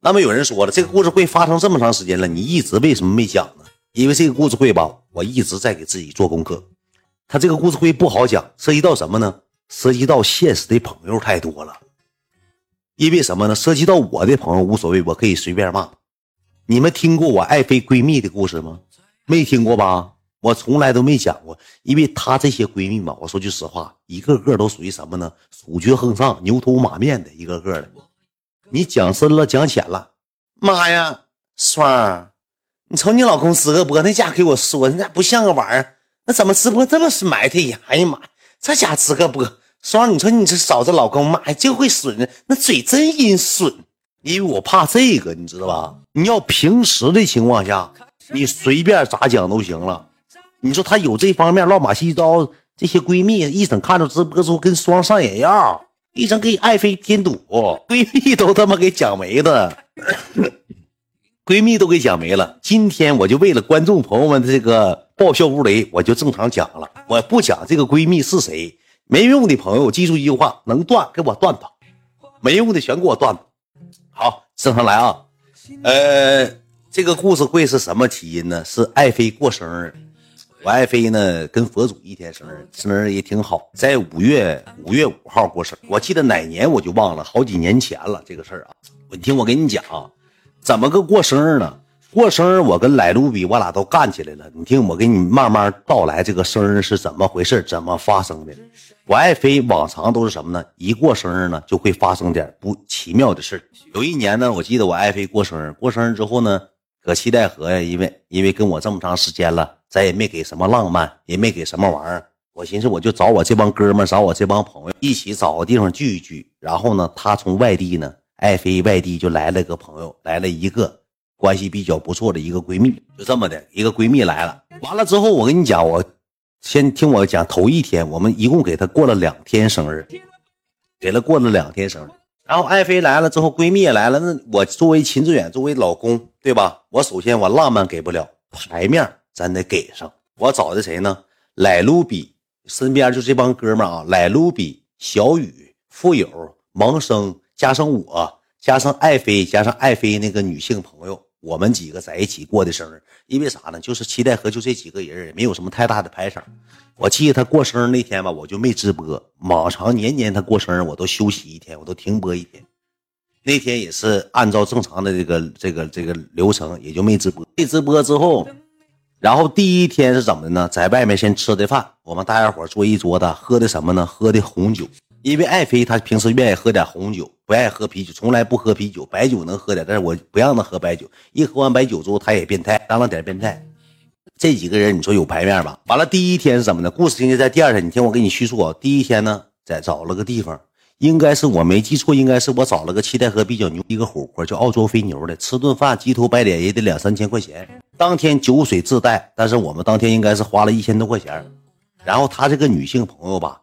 那么有人说了，这个故事会发生这么长时间了，你一直为什么没讲呢？因为这个故事会吧，我一直在给自己做功课。他这个故事会不好讲，涉及到什么呢？涉及到现实的朋友太多了。因为什么呢？涉及到我的朋友无所谓，我可以随便骂。你们听过我爱妃闺蜜的故事吗？没听过吧？我从来都没讲过，因为她这些闺蜜嘛，我说句实话，一个个都属于什么呢？鼠绝横上、牛头马面的一个个的。你讲深了，讲浅了，妈呀，双儿，你瞅你老公直播那家给我说，那不像个玩意儿，那怎么直播这么是埋汰呀？哎呀妈呀，这家直播，双儿，你说你这嫂子老公，妈呀，就会损，那嘴真阴损。因为我怕这个，你知道吧？你要平时的情况下，你随便咋讲都行了。你说她有这方面乱码七糟，这些闺蜜一整看着直播之后跟双上眼药。一生给爱妃添堵，闺蜜都他妈给讲没了，闺蜜都给讲没了。今天我就为了观众朋友们的这个爆笑无雷，我就正常讲了，我不讲这个闺蜜是谁。没用的朋友记住一句话：能断给我断吧，没用的全给我断了。好，正常来啊。呃，这个故事会是什么起因呢？是爱妃过生日。我爱妃呢，跟佛祖一天生日，生日也挺好，在五月五月五号过生。我记得哪年我就忘了，好几年前了这个事儿啊。你听我跟你讲啊，怎么个过生日呢？过生日我跟莱卢比我俩都干起来了。你听我给你慢慢道来，这个生日是怎么回事，怎么发生的？我爱妃往常都是什么呢？一过生日呢，就会发生点不奇妙的事有一年呢，我记得我爱妃过生日，过生日之后呢，搁七代河呀，因为因为跟我这么长时间了。咱也没给什么浪漫，也没给什么玩意儿。我寻思，我就找我这帮哥们找我这帮朋友，一起找个地方聚一聚。然后呢，他从外地呢，爱妃外地就来了个朋友，来了一个关系比较不错的一个闺蜜，就这么的一个闺蜜来了。完了之后，我跟你讲，我先听我讲，头一天我们一共给她过了两天生日，给了过了两天生日。然后爱妃来了之后，闺蜜也来了。那我作为秦志远，作为老公，对吧？我首先我浪漫给不了，牌面。咱得给上，我找的谁呢？莱卢比身边就这帮哥们啊，莱卢比、小雨、富有、萌生，加上我，加上爱妃，加上爱妃那个女性朋友，我们几个在一起过的生日。因为啥呢？就是期待和就这几个人，也没有什么太大的排场。我记得他过生日那天吧，我就没直播。往常年年他过生日，我都休息一天，我都停播一天。那天也是按照正常的这个这个这个流程，也就没直播。没直播之后。然后第一天是怎么的呢？在外面先吃的饭，我们大家伙坐一桌子，喝的什么呢？喝的红酒。因为爱妃她平时愿意喝点红酒，不爱喝啤酒，从来不喝啤酒，白酒能喝点，但是我不让她喝白酒。一喝完白酒之后，她也变态，当了点变态。这几个人你说有排面吧？完了，第一天是怎么的？故事情节在第二天，你听我给你叙述啊。第一天呢，在找了个地方。应该是我没记错，应该是我找了个七台河比较牛一个火锅，叫澳洲肥牛的，吃顿饭鸡头白脸也得两三千块钱。当天酒水自带，但是我们当天应该是花了一千多块钱。然后他这个女性朋友吧，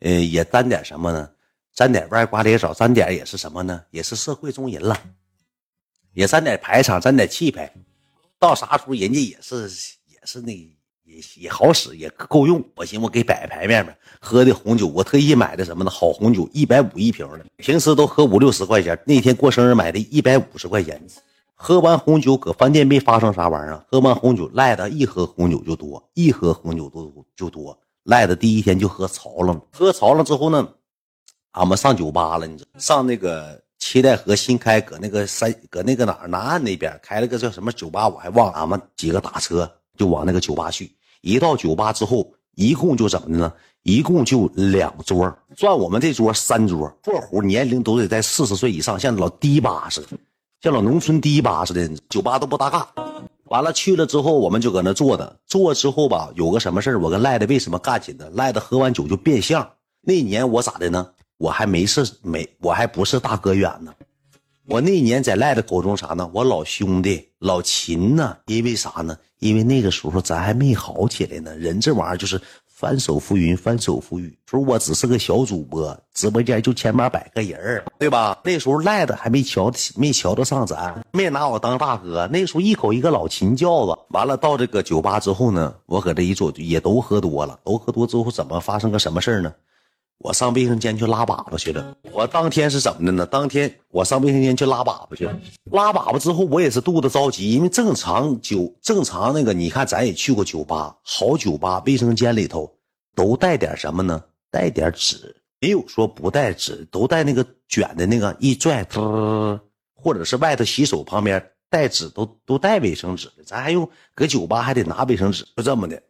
呃，也沾点什么呢？沾点歪瓜裂枣，沾点也是什么呢？也是社会中人了，也沾点排场，沾点气派。到啥时候人家也是也是那。也也好使，也够用。我寻思我给摆牌面呗，喝的红酒，我特意买的什么呢？好红酒，一百五一瓶的，平时都喝五六十块钱。那天过生日买的一百五十块钱。喝完红酒搁饭店没发生啥玩意儿。喝完红酒赖的一喝红酒就多，一喝红酒多就多。赖的第一天就喝潮了，喝潮了之后呢，俺们上酒吧了，你知道？上那个七代河新开，搁那个山，搁那个哪儿南岸那边开了个叫什么酒吧，我还忘了。俺们几个打车。就往那个酒吧去，一到酒吧之后，一共就怎么的呢？一共就两桌，算我们这桌三桌，括弧年龄都得在四十岁以上，像老迪吧似的，像老农村迪吧似的，酒吧都不搭嘎。完了去了之后，我们就搁那坐着，坐之后吧，有个什么事我跟赖的为什么干起呢？赖的喝完酒就变相。那年我咋的呢？我还没是没，我还不是大哥远呢。我那年在赖的口中啥呢？我老兄弟老秦呢？因为啥呢？因为那个时候咱还没好起来呢。人这玩意儿就是翻手覆云，翻手覆雨。说我只是个小主播，直播间就千八百个人对吧？那时候赖的还没瞧没瞧得上咱，没拿我当大哥。那时候一口一个老秦叫子。完了到这个酒吧之后呢，我搁这一坐也都喝多了，都喝多之后怎么发生个什么事呢？我上卫生间去拉粑粑去了。我当天是怎么的呢？当天我上卫生间去拉粑粑去了，拉粑粑之后我也是肚子着急，因为正常酒正常那个，你看咱也去过酒吧，好酒吧卫生间里头都带点什么呢？带点纸，没有说不带纸，都带那个卷的那个一拽，或者是外头洗手旁边带纸都都带卫生纸的，咱还用搁酒吧还得拿卫生纸，就这么的。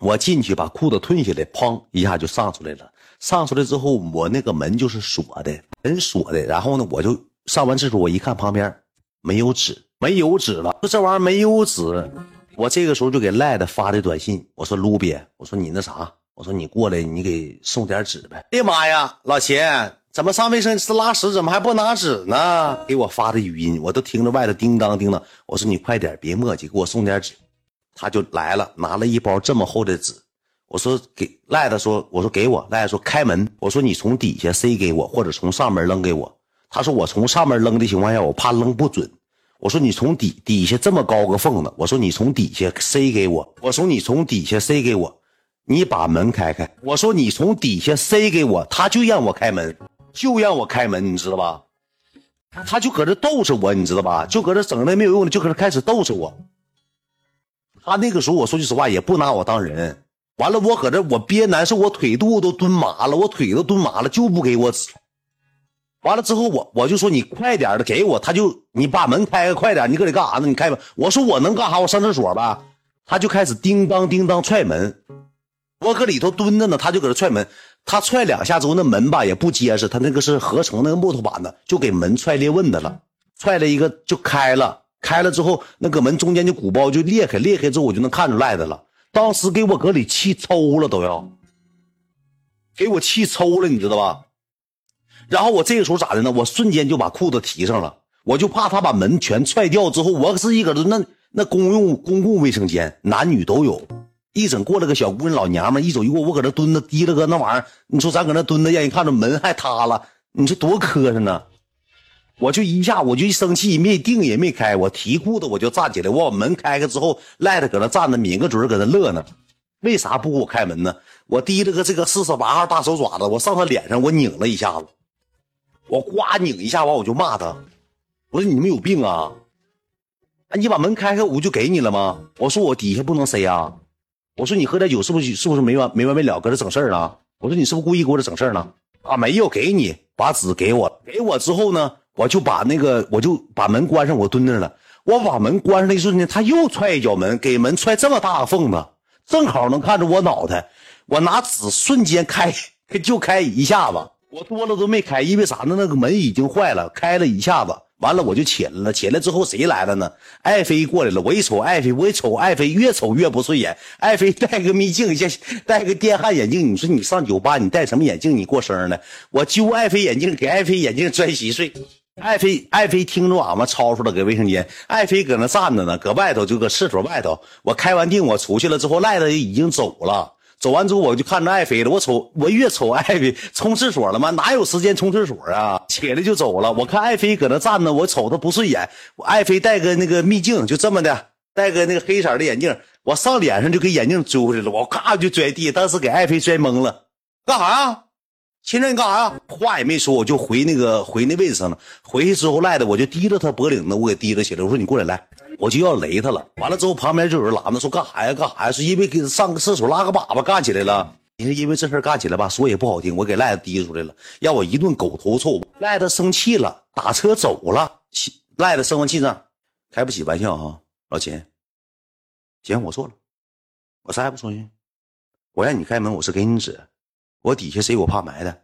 我进去把裤子褪下来，砰一下就上出来了。上出来之后，我那个门就是锁的，门锁的。然后呢，我就上完厕所，我一看旁边没有纸，没有纸了。说这玩意儿没有纸，我这个时候就给赖的发的短信，我说卢比，我说你那啥，我说你过来，你给送点纸呗。哎呀妈呀，老秦，怎么上卫生室拉屎，怎么还不拿纸呢？给我发的语音，我都听着外头叮当叮当。我说你快点，别磨叽，给我送点纸。他就来了，拿了一包这么厚的纸。我说给赖子说，我说给我赖子说开门。我说你从底下塞给我，或者从上面扔给我。他说我从上面扔的情况下，我怕扔不准。我说你从底底下这么高个缝子，我说你从底下塞给我。我说你从底下塞给我，你把门开开。我说你从底下塞给我，他就让我开门，就让我开门，你知道吧？他就搁这逗着我，你知道吧？就搁这整那没有用的，就搁这开始逗着我。他那个时候，我说句实话，也不拿我当人。完了，我搁这我憋难受，我腿肚子都蹲麻了，我腿都蹲麻了，就不给我纸。完了之后，我我就说你快点的给我，他就你把门开开，快点，你搁里干啥呢？你开门。我说我能干啥？我上厕所吧。他就开始叮当叮当踹门，我搁里头蹲着呢，他就搁这踹门。他踹两下之后，那门吧也不结实，他那个是合成那个木头板子，就给门踹裂纹的了，踹了一个就开了。开了之后，那个门中间就鼓包就裂开，裂开之后我就能看出赖的了。当时给我搁里气抽了，都要给我气抽了，你知道吧？然后我这个时候咋的呢？我瞬间就把裤子提上了，我就怕他把门全踹掉之后，我是一个那那公用公共卫生间，男女都有，一整过来个小姑娘老娘们，一走一过，我搁那蹲着提了个那玩意儿，你说咱搁那蹲着，让人看着门还塌了，你说多磕碜呢？我就一下，我就一生气，没定也没开，我提裤子我就站起来，我把门开开之后，赖着搁那站着，抿个嘴搁那乐呢。为啥不给我开门呢？我提了个这个四十八号大手爪子，我上他脸上我拧了一下子，我呱拧一下完我就骂他，我说你们有病啊！哎，你把门开开，我就给你了吗？我说我底下不能塞啊！我说你喝点酒是不是是不是没完没完没了搁这整事儿呢？我说你是不是故意给我这整事儿呢？啊，没有，给你把纸给我，给我之后呢？我就把那个，我就把门关上，我蹲那了。我把门关上的一瞬间，他又踹一脚门，给门踹这么大个缝子，正好能看着我脑袋。我拿纸瞬间开，就开一下子，我多了都没开，因为啥呢？那个门已经坏了，开了一下子。完了我就起来了，起来之后谁来了呢？爱妃过来了。我一瞅爱妃，我一瞅爱妃，越瞅越不顺眼。爱妃戴个秘镜，像 戴个电焊眼镜。你说你上酒吧，你戴什么眼镜？你过生日呢？我揪爱妃眼镜，给爱妃眼镜拽稀碎。爱妃，爱妃听着俺们吵吵了，搁卫生间。爱妃搁那站着呢，搁外头就搁厕所外头。我开完腚，我出去了之后，赖子已经走了。走完之后，我就看着爱妃了。我瞅，我越瞅爱妃冲厕所了吗？哪有时间冲厕所啊？起来就走了。我看爱妃搁那站着，我瞅她不顺眼。爱妃戴个那个秘镜，就这么的，戴个那个黑色的眼镜，我上脸上就给眼镜追回来了。我咔就拽地，当时给爱妃拽懵了。干啥呀？亲热，你干啥呀？话也没说，我就回那个回那位置上了。回去之后赖的，我就提着他脖领子，我给提着起来。我说你过来来。我就要雷他了，完了之后旁边就有人拦着，说干啥呀？干啥呀？是因为给上个厕所拉个粑粑干起来了。你说因为这事干起来吧，说也不好听，我给赖子提出来了，让我一顿狗头臭。赖子生气了，打车走了。赖子生完气呢，开不起玩笑啊，老秦，行，我错了，我啥也不说去。我让你开门，我是给你纸，我底下谁我怕埋汰。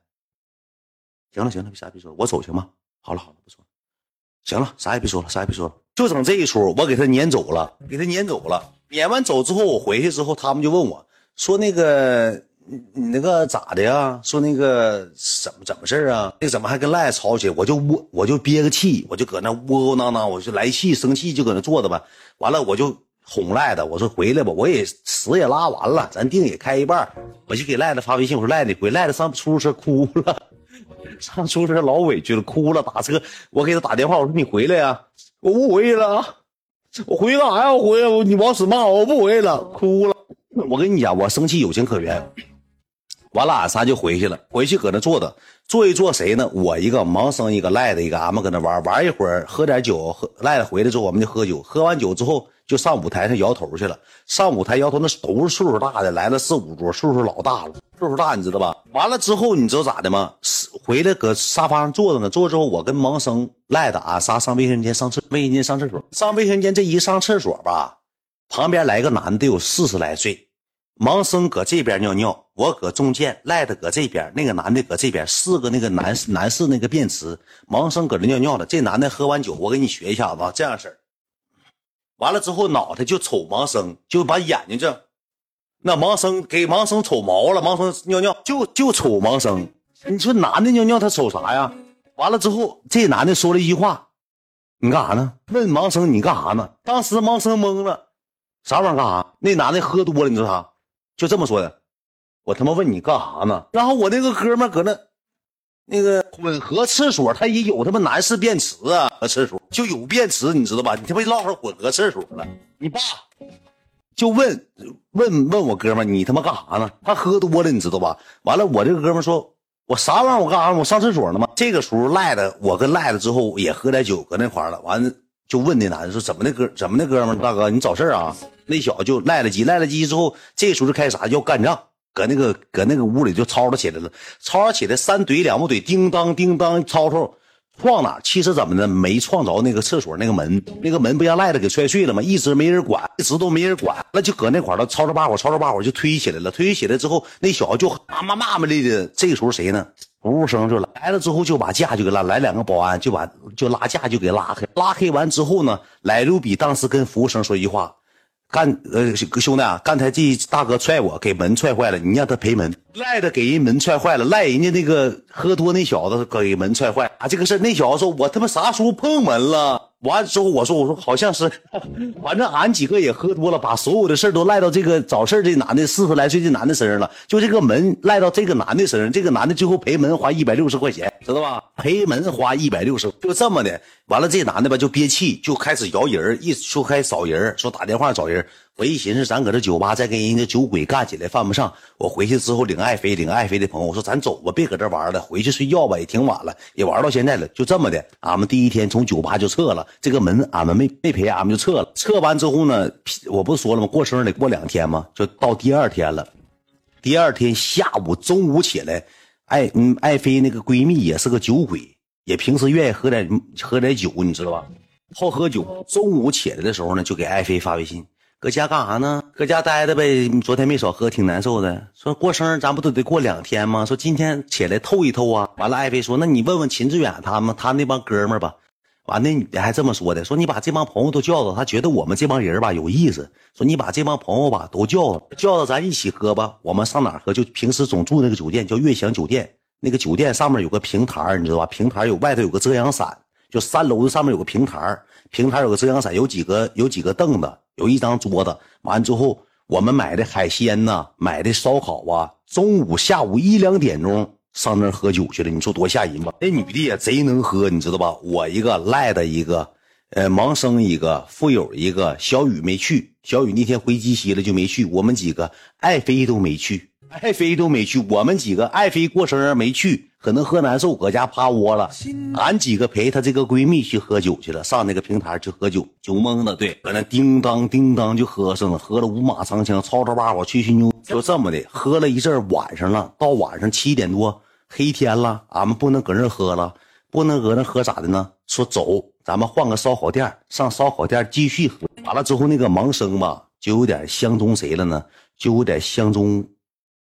行了行了，别啥别说了，我走行吗？好了好了，不说了。行了，啥也别说了，啥也别说了。就整这一出，我给他撵走了，给他撵走了。撵完走之后，我回去之后，他们就问我，说那个你你那个咋的呀？说那个怎么怎么事啊？那怎么还跟赖吵起来？我就窝，我就憋个气，我就搁那窝窝囊囊，我就来气生气，就搁那坐着吧。完了，我就哄赖子，我说回来吧，我也屎也拉完了，咱腚也开一半，我就给赖子发微信，我说赖子回，赖子上出租车哭了。上出租车老委屈了，哭了，打车。我给他打电话，我说你回来呀，我不回去了，我回去干啥呀？我回来，你往死骂我，我不回去了，哭了。我跟你讲，我生气有情可原。完了，俺仨就回去了。回去搁那坐着，坐一坐谁呢？我一个，盲生一个，赖子一个，俺们搁那玩玩一会儿，喝点酒，喝赖子回来之后，我们就喝酒。喝完酒之后，就上舞台上摇头去了。上舞台摇头，那都是岁数大的，来了四五桌，岁数老大了，岁数大，你知道吧？完了之后，你知道咋的吗？回来搁沙发上坐着呢。坐之后，我跟盲生赖的，俺仨上卫生间上厕，卫生间上厕所。上卫生间这一上厕所吧，旁边来个男的，有四十来岁。盲生搁这边尿尿，我搁中间，赖的搁这边，那个男的搁这边，四个那个男男士那个便池，盲生搁这尿尿了。这男的喝完酒，我给你学一下子，这样式完了之后，脑袋就瞅盲生，就把眼睛这，那盲生给盲生瞅毛了。盲生尿尿就就瞅盲生，你说男的尿尿他瞅啥呀？完了之后，这男的说了一句话：“你干啥呢？”问盲生：“你干啥呢？”当时盲生懵了，啥玩意儿干啥？那男的喝多了，你知道啥？就这么说的，我他妈问你干啥呢？然后我那个哥们搁那，那个混合厕所，他也有他妈男士便池啊，厕所就有便池，你知道吧？你他妈唠上混合厕所了。你爸就问问问我哥们，你他妈干啥呢？他喝多了，你知道吧？完了，我这个哥们说，我啥玩意儿？我干啥？我上厕所呢吗？这个时候赖的，我跟赖的之后也喝点酒，搁那块了。完了就问那男的说，怎么的哥？怎么的哥们？大哥，你找事啊？那小子就赖了鸡，赖了鸡之后，这时候就开始啥要干仗，搁那个搁那个屋里就吵吵起来了，吵吵起来，三怼两不怼，叮当叮当，吵吵撞哪？其实怎么的，没撞着那个厕所那个门，那个门不让赖子给摔碎了吗？一直没人管，一直都没人管，那就搁那块了，吵吵把火，吵吵把火就推起来了，推起来之后，那小子就骂骂骂骂咧的。这个时候谁呢？服务生就来了之后就把架就给拉，来两个保安就把就拉架就给拉开，拉开完之后呢，来卢比当时跟服务生说一句话。干呃兄弟啊，刚才这大哥踹我，给门踹坏了，你让他赔门。赖的给人门踹坏了，赖人家那个喝多那小子给门踹坏啊，这个事那小子说，我他妈啥时候碰门了？完之后我说我说好像是，反正俺几个也喝多了，把所有的事都赖到这个找事这男的四十来岁这男的身上了，就这个门赖到这个男的身上，这个男的最后赔门花一百六十块钱，知道吧？赔门花一百六十，就这么的。完了这男的吧就憋气，就开始摇人一说开找人说打电话找人。我一寻思，咱搁这酒吧再跟人家酒鬼干起来犯不上。我回去之后领爱妃，领爱妃的朋友，我说咱走吧，别搁这玩了，回去睡觉吧，也挺晚了，也玩到现在了，就这么的。俺们第一天从酒吧就撤了，这个门俺们没没赔，俺们就撤了。撤完之后呢，我不说了吗？过生日得过两天吗？就到第二天了。第二天下午中午起来，爱嗯爱妃那个闺蜜也是个酒鬼，也平时愿意喝点喝点酒，你知道吧？好喝酒。中午起来的时候呢，就给爱妃发微信。搁家干啥呢？搁家待着呗。昨天没少喝，挺难受的。说过生日，咱不都得过两天吗？说今天起来透一透啊。完了，爱妃说：“那你问问秦志远他们，他那帮哥们儿吧。”完，那女的还这么说的：“说你把这帮朋友都叫到，他觉得我们这帮人吧有意思。说你把这帮朋友吧都叫到，叫到咱一起喝吧。我们上哪喝？就平时总住那个酒店，叫悦享酒店。那个酒店上面有个平台，你知道吧？平台有外头有个遮阳伞，就三楼的上面有个平台，平台有个遮阳伞，有几个有几个凳子。”有一张桌子，完之后我们买的海鲜呢，买的烧烤啊，中午下午一两点钟上那儿喝酒去了，你说多吓人吧？那女的也贼能喝，你知道吧？我一个赖的一个，呃，盲生一个，富有一个，小雨没去，小雨那天回鸡西了就没去，我们几个爱妃都没去，爱妃都没去，我们几个爱妃过生日没去。可能喝难受，搁家趴窝了。俺几个陪她这个闺蜜去喝酒去了，上那个平台去喝酒，酒蒙子，对，搁那叮当叮当就喝上了，喝了五马长枪，吵吵把火，吹吹牛，就这么的喝了一阵，晚上了，到晚上七点多，黑天了，俺们不能搁那喝了，不能搁那喝咋的呢？说走，咱们换个烧烤店，上烧烤店继续喝。完了之后，那个盲生吧，就有点相中谁了呢？就有点相中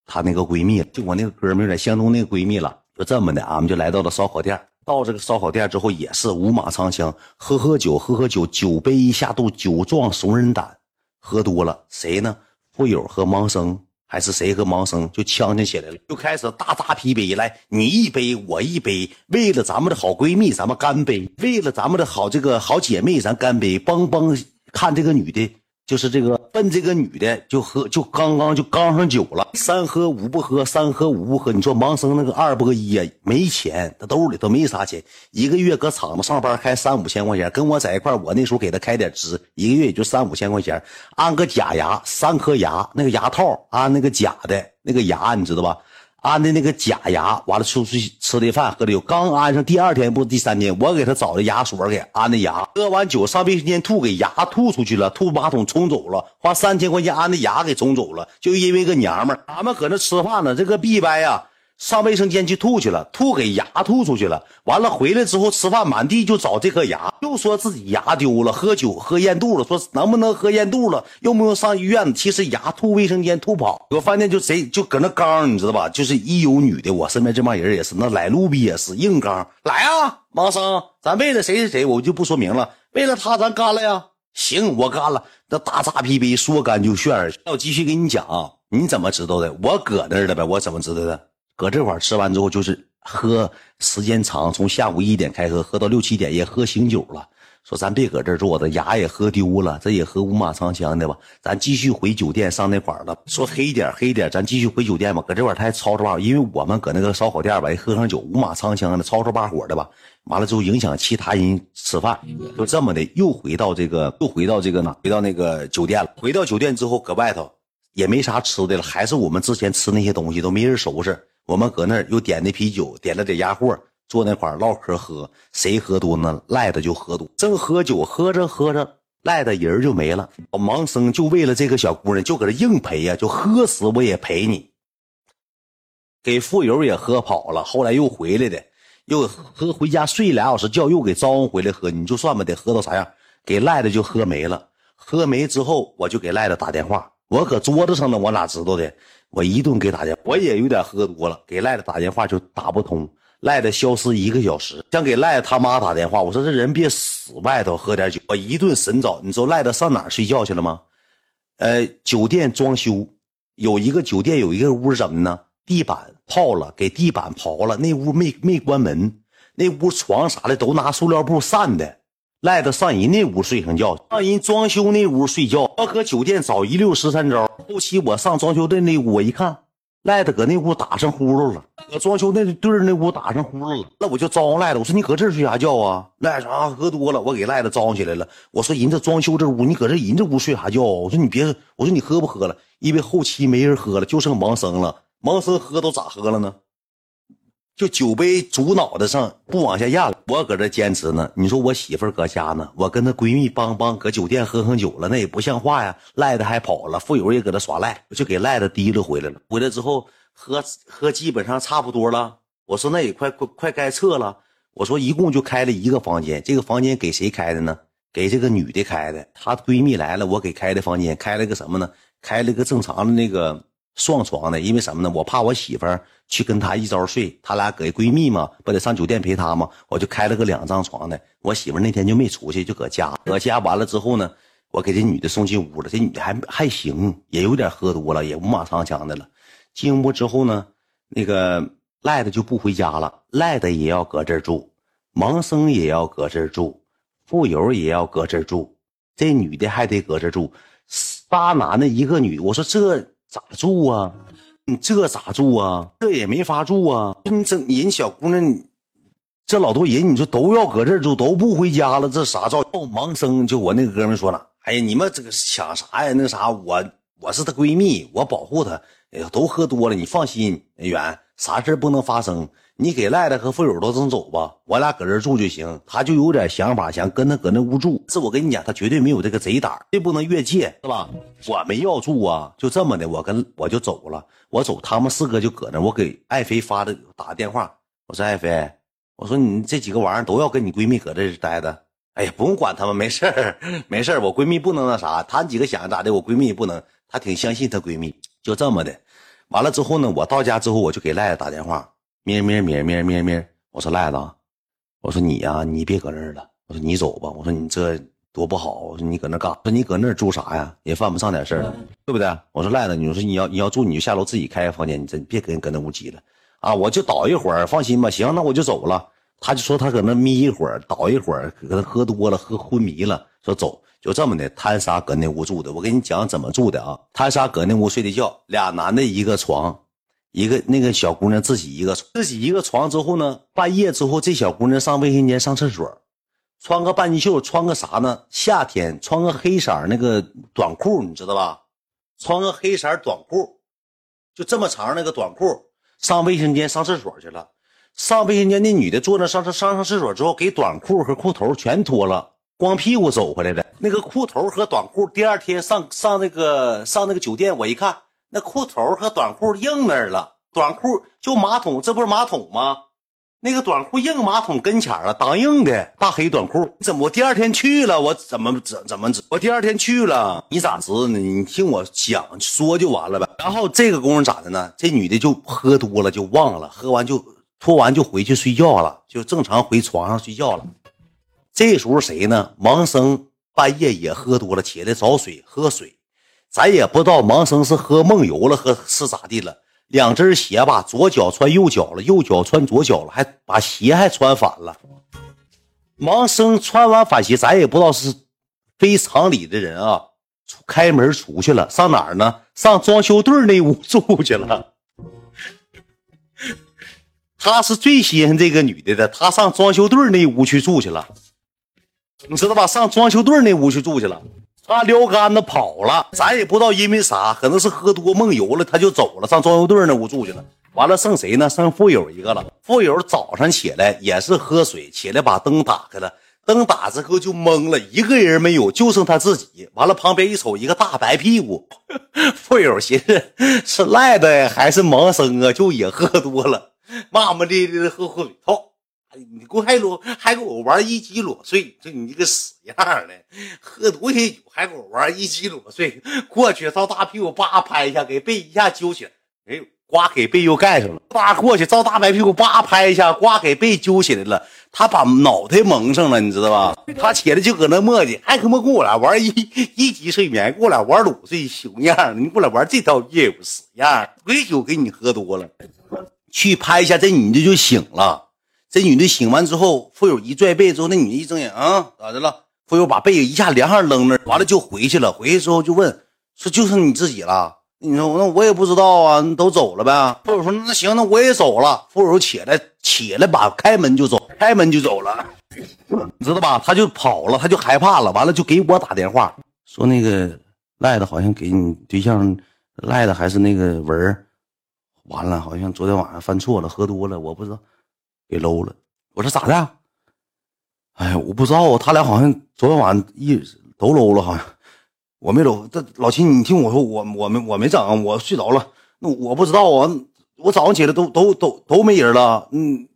她那个闺蜜，就我那个哥们有点相中那个闺蜜了。就这么的，俺们就来到了烧烤店。到这个烧烤店之后，也是五马长枪，喝喝酒，喝喝酒，酒杯一下肚，酒壮怂人胆。喝多了，谁呢？富友和盲生，还是谁和盲生就呛呛起来了，就开始大扎啤杯来，你一杯我一杯，为了咱们的好闺蜜，咱们干杯；为了咱们的好这个好姐妹，咱干杯。嘣嘣，看这个女的。就是这个奔这个女的就喝就刚刚就刚上酒了，三喝五不喝，三喝五不喝。你说盲生那个二波一呀，没钱，他兜里头没啥钱，一个月搁厂子上班开三五千块钱，跟我在一块我那时候给他开点支，一个月也就三五千块钱，安个假牙，三颗牙，那个牙套安那个假的那个牙，你知道吧？安的那个假牙，完了出去吃的饭，喝的酒，刚安上第二天不第三天，我给他找的牙所给安的牙，喝完酒上卫生间吐，给牙吐出去了，吐马桶冲走了，花三千块钱安的牙给冲走了，就因为个娘们儿，俺们搁那吃饭呢，这个逼掰呀。上卫生间去吐去了，吐给牙吐出去了。完了回来之后吃饭，满地就找这颗牙，又说自己牙丢了，喝酒喝咽肚了，说能不能喝咽肚了，用不用上医院？其实牙吐卫生间吐跑，有饭店就谁就搁那刚，你知道吧？就是一有女的，我身边这帮人也是，那来路比也是硬刚。来啊，盲生，咱为了谁谁谁，我就不说明了，为了他咱干了呀。行，我干了。那大扎啤杯说干就炫。那我继续给你讲啊，你怎么知道的？我搁那儿了呗，我怎么知道的？搁这块吃完之后，就是喝时间长，从下午一点开喝，喝到六七点，也喝醒酒了。说咱别搁这坐着，牙也喝丢了，这也喝五马长枪的吧？咱继续回酒店上那块了。说黑点黑点，咱继续回酒店吧。搁这块他还吵吵吧，因为我们搁那个烧烤店吧，喝上酒五马长枪的，吵吵把火的吧。完了之后影响其他人吃饭，就这么的又回到这个，又回到这个哪，回到那个酒店了。回到酒店之后，搁外头也没啥吃的了，还是我们之前吃那些东西都没人收拾。我们搁那儿又点的啤酒，点了点鸭货，坐那块唠嗑喝，谁喝多呢？赖的就喝多。正喝酒，喝着喝着，赖的人就没了。我盲生就为了这个小姑娘，就搁这硬陪呀，就喝死我也陪你。给富友也喝跑了，后来又回来的，又喝回家睡俩小时觉，又给招呼回来喝。你就算吧，得喝到啥样？给赖的就喝没了。喝没之后，我就给赖的打电话。我搁桌子上呢，我哪知道的？我一顿给打电话，我也有点喝多了，给赖子打电话就打不通，赖子消失一个小时。想给赖子他妈打电话，我说这人别死外头喝点酒。我一顿神找，你知道赖子上哪睡觉去了吗？呃，酒店装修，有一个酒店有一个屋怎么呢？地板泡了，给地板刨了，那屋没没关门，那屋床啥的都拿塑料布扇的。赖子上人那屋睡上觉，上人装修那屋睡觉。我搁酒店找一溜十三招。后期我上装修队那屋，我一看，赖子搁那屋打上呼噜了，搁装修那队那屋打上呼噜了。那我就招呼赖子，我说你搁这睡啥觉啊？赖子啊，喝多了，我给赖子招呼起来了。我说人这装修这屋，你搁这人这屋睡啥觉啊？我说你别，我说你喝不喝了？因为后期没人喝了，就剩盲生了。盲生喝都咋喝了呢？就酒杯煮脑袋上不往下压了，我搁这坚持呢。你说我媳妇儿搁家呢，我跟她闺蜜帮帮搁酒店喝上酒了，那也不像话呀。赖的还跑了，富友也搁那耍赖，我就给赖的提溜回来了。回来之后喝喝基本上差不多了，我说那也快快快该撤了。我说一共就开了一个房间，这个房间给谁开的呢？给这个女的开的。她闺蜜来了，我给开的房间，开了个什么呢？开了个正常的那个。双床的，因为什么呢？我怕我媳妇儿去跟他一招睡，他俩搁闺蜜嘛，不得上酒店陪她吗？我就开了个两张床的。我媳妇儿那天就没出去，就搁家。搁家完了之后呢，我给这女的送进屋了。这女的还还行，也有点喝多了，也五马长枪的了。进屋之后呢，那个赖的就不回家了，赖的也要搁这儿住，盲生也要搁这儿住，富友也要搁这儿住，这女的还得搁这儿住，仨男的一个女的。我说这。咋住啊？你这咋住啊？这也没法住啊！你整人小姑娘，这老多人，你说都要搁这儿住，都不回家了，这啥照？盲生就我那哥们说了，哎呀，你们这个抢啥呀？那啥，我我是她闺蜜，我保护她。哎呀，都喝多了，你放心，远啥事不能发生。你给赖赖和富友都能走吧，我俩搁这住就行。他就有点想法，想跟他搁那屋住。是我跟你讲，他绝对没有这个贼胆这不能越界，是吧？我没要住啊，就这么的，我跟我就走了。我走，他们四个就搁那。我给爱妃发的打个电话，我说爱妃，我说你这几个玩意儿都要跟你闺蜜搁这待着。哎呀，不用管他们，没事儿，没事儿。我闺蜜不能那啥，她几个想咋的，我闺蜜也不能。她挺相信她闺蜜，就这么的。完了之后呢，我到家之后我就给赖子打电话。咩咩咩咩咩咩！我说赖子，我说你呀，你别搁那儿了。我说你走吧。我说你这多不好。我说你搁那干？说你搁那住啥呀？也犯不上点事儿，对不对？我说赖子，你说你要你要住，你就下楼自己开个房间，你真别跟搁那屋挤了啊！我就倒一会儿，放心吧。行，那我就走了。他就说他搁那眯一会儿，倒一会儿，搁那喝多了，喝昏迷了，说走，就这么的。他仨搁那屋住的，我跟你讲怎么住的啊？他仨搁那屋睡的觉，俩男的一个床。一个那个小姑娘自己一个自己一个床之后呢，半夜之后这小姑娘上卫生间上厕所，穿个半截袖，穿个啥呢？夏天穿个黑色那个短裤，你知道吧？穿个黑色短裤，就这么长那个短裤，上卫生间上厕所去了。上卫生间那女的坐那上上上上厕所之后，给短裤和裤头全脱了，光屁股走回来的。那个裤头和短裤，第二天上上那个上那个酒店，我一看，那裤头和短裤硬那儿了，短裤就马桶，这不是马桶吗？那个短裤硬马桶跟前了，当硬的大黑短裤。怎么我第二天去了，我怎么怎怎么我第二天去了，你咋知道呢？你听我讲说就完了呗。然后这个工夫咋的呢？这女的就喝多了，就忘了，喝完就脱完就回去睡觉了，就正常回床上睡觉了。这时候谁呢？盲生半夜也喝多了，起来找水喝水，咱也不知道盲生是喝梦游了，喝是咋地了。两只鞋吧，左脚穿右脚了，右脚穿左脚了，还把鞋还穿反了。盲生穿完反鞋，咱也不知道是非常理的人啊。开门出去了，上哪儿呢？上装修队那屋住去了。他是最稀罕这个女的的，他上装修队那屋去住去了，你知道吧？上装修队那屋去住去了。他撩杆子跑了，咱也不知道因为啥，可能是喝多梦游了，他就走了，上装修队那屋住去了。完了，剩谁呢？剩富友一个了。富友早上起来也是喝水，起来把灯打开了，灯打之后就懵了，一个人没有，就剩他自己。完了，旁边一瞅，一个大白屁股。富友寻思是赖的还是盲生啊？就也喝多了，骂骂咧咧的喝喝水。你给我还裸还给我玩一级裸睡，就你这个死样的，喝多些酒还给我玩一级裸睡，过去照大屁股叭拍一下，给被一下揪起来，哎，呱给被又盖上了，叭过去照大白屁股叭拍一下，呱给被揪起来了，他把脑袋蒙上了，你知道吧？他起来就搁那磨叽，还他妈跟我俩玩一一级睡眠，跟我俩玩裸睡，熊样的，你跟我俩玩这套业务，死样，鬼酒给你喝多了，去拍一下这女的就醒了。这女的醒完之后，富友一拽被子之后，那女的一睁眼啊，咋的了？富友把被子一下连上扔那，完了就回去了。回去之后就问说：“就剩你自己了？”你说那我也不知道啊，都走了呗？富友说：“那行，那我也走了。”富友起来起来把开门就走，开门就走了，你知道吧？他就跑了，他就害怕了，完了就给我打电话说那个赖的好像给你对象赖的还是那个文儿，完了好像昨天晚上犯错了，喝多了，我不知道。给搂了，我说咋的？哎呀，我不知道啊，他俩好像昨天晚上一都搂了，好像我没搂。这老秦，你听我说，我我没我没整，我睡着了。那我不知道啊，我早上起来都都都都没人了。嗯，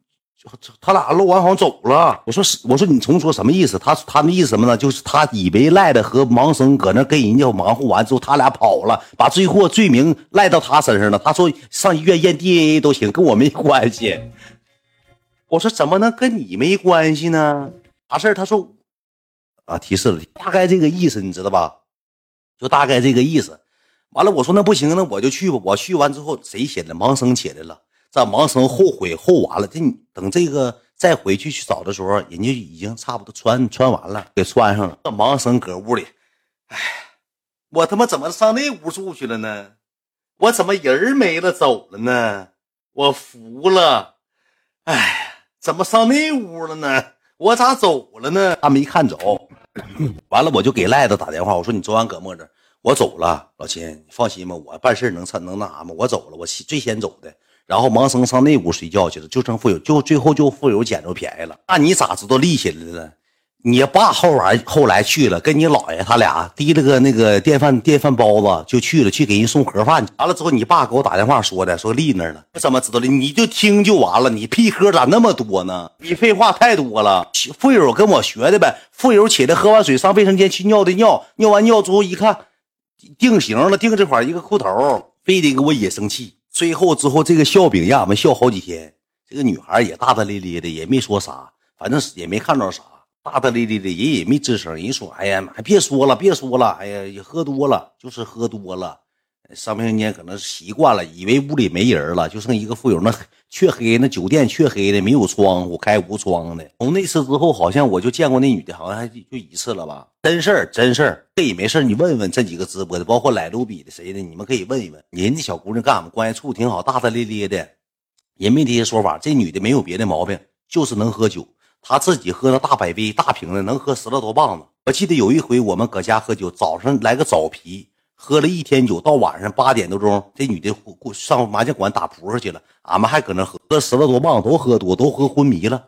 他俩搂完好像走了。我说是，我说你重说什么意思？他他那意思什么呢？就是他以为赖的和盲生搁那跟人家忙活完之后，他俩跑了，把罪过罪名赖到他身上了。他说上医院验 DNA 都行，跟我没关系。我说怎么能跟你没关系呢？啥事他说啊，提示了，大概这个意思，你知道吧？就大概这个意思。完了，我说那不行，那我就去吧。我去完之后，谁起来？盲生起来了。这盲生后悔后完了。这等这个再回去去找的时候，人家已经差不多穿穿完了，给穿上了。这盲生搁屋里，哎，我他妈怎么上那屋住去了呢？我怎么人没了走了呢？我服了，哎。怎么上那屋了呢？我咋走了呢？他没看走。完了，我就给赖子打电话，我说你昨晚搁么这？我走了，老秦，你放心吧，我办事能成能那啥吗？我走了，我最先走的。然后盲僧上那屋睡觉去了，就剩富有，就最后就富有捡着便宜了。那你咋知道立起来的呢？你爸后来后来去了，跟你姥爷他俩提了个那个电饭电饭煲子就去了，去给人送盒饭。完了之后，你爸给我打电话说的，说立那儿了。我怎么知道的？你就听就完了。你屁喝咋那么多呢？你废话太多了。富友跟我学的呗。富友起来喝完水上卫生间去尿的尿，尿完尿之后一看定型了，定这块一个裤头，非得给我也生气。最后之后这个笑柄让俺们笑好几天。这个女孩也大大咧咧的，也没说啥，反正也没看着啥。大大咧咧的，人也没吱声。人说：“哎呀妈，别说了，别说了。哎呀，也喝多了，就是喝多了。上卫生间可能习惯了，以为屋里没人了，就剩一个富友那 黢黑，那酒店黢黑的，没有窗户，开无窗的。从那次之后，好像我就见过那女的，好像还就一次了吧？真事儿，真事儿。这也没事你问问这几个直播的，包括来卢比的谁的，你们可以问一问。人家小姑娘跟俺们关系处挺好，大大咧咧的，人没这些说法。这女的没有别的毛病，就是能喝酒。”他自己喝那大百威大瓶的，能喝十来多棒子。我记得有一回我们搁家喝酒，早上来个枣啤，喝了一天酒，到晚上八点多钟，这女的上麻将馆打扑克去了，俺们还搁那喝，喝十来多棒，都喝多，都喝昏迷了。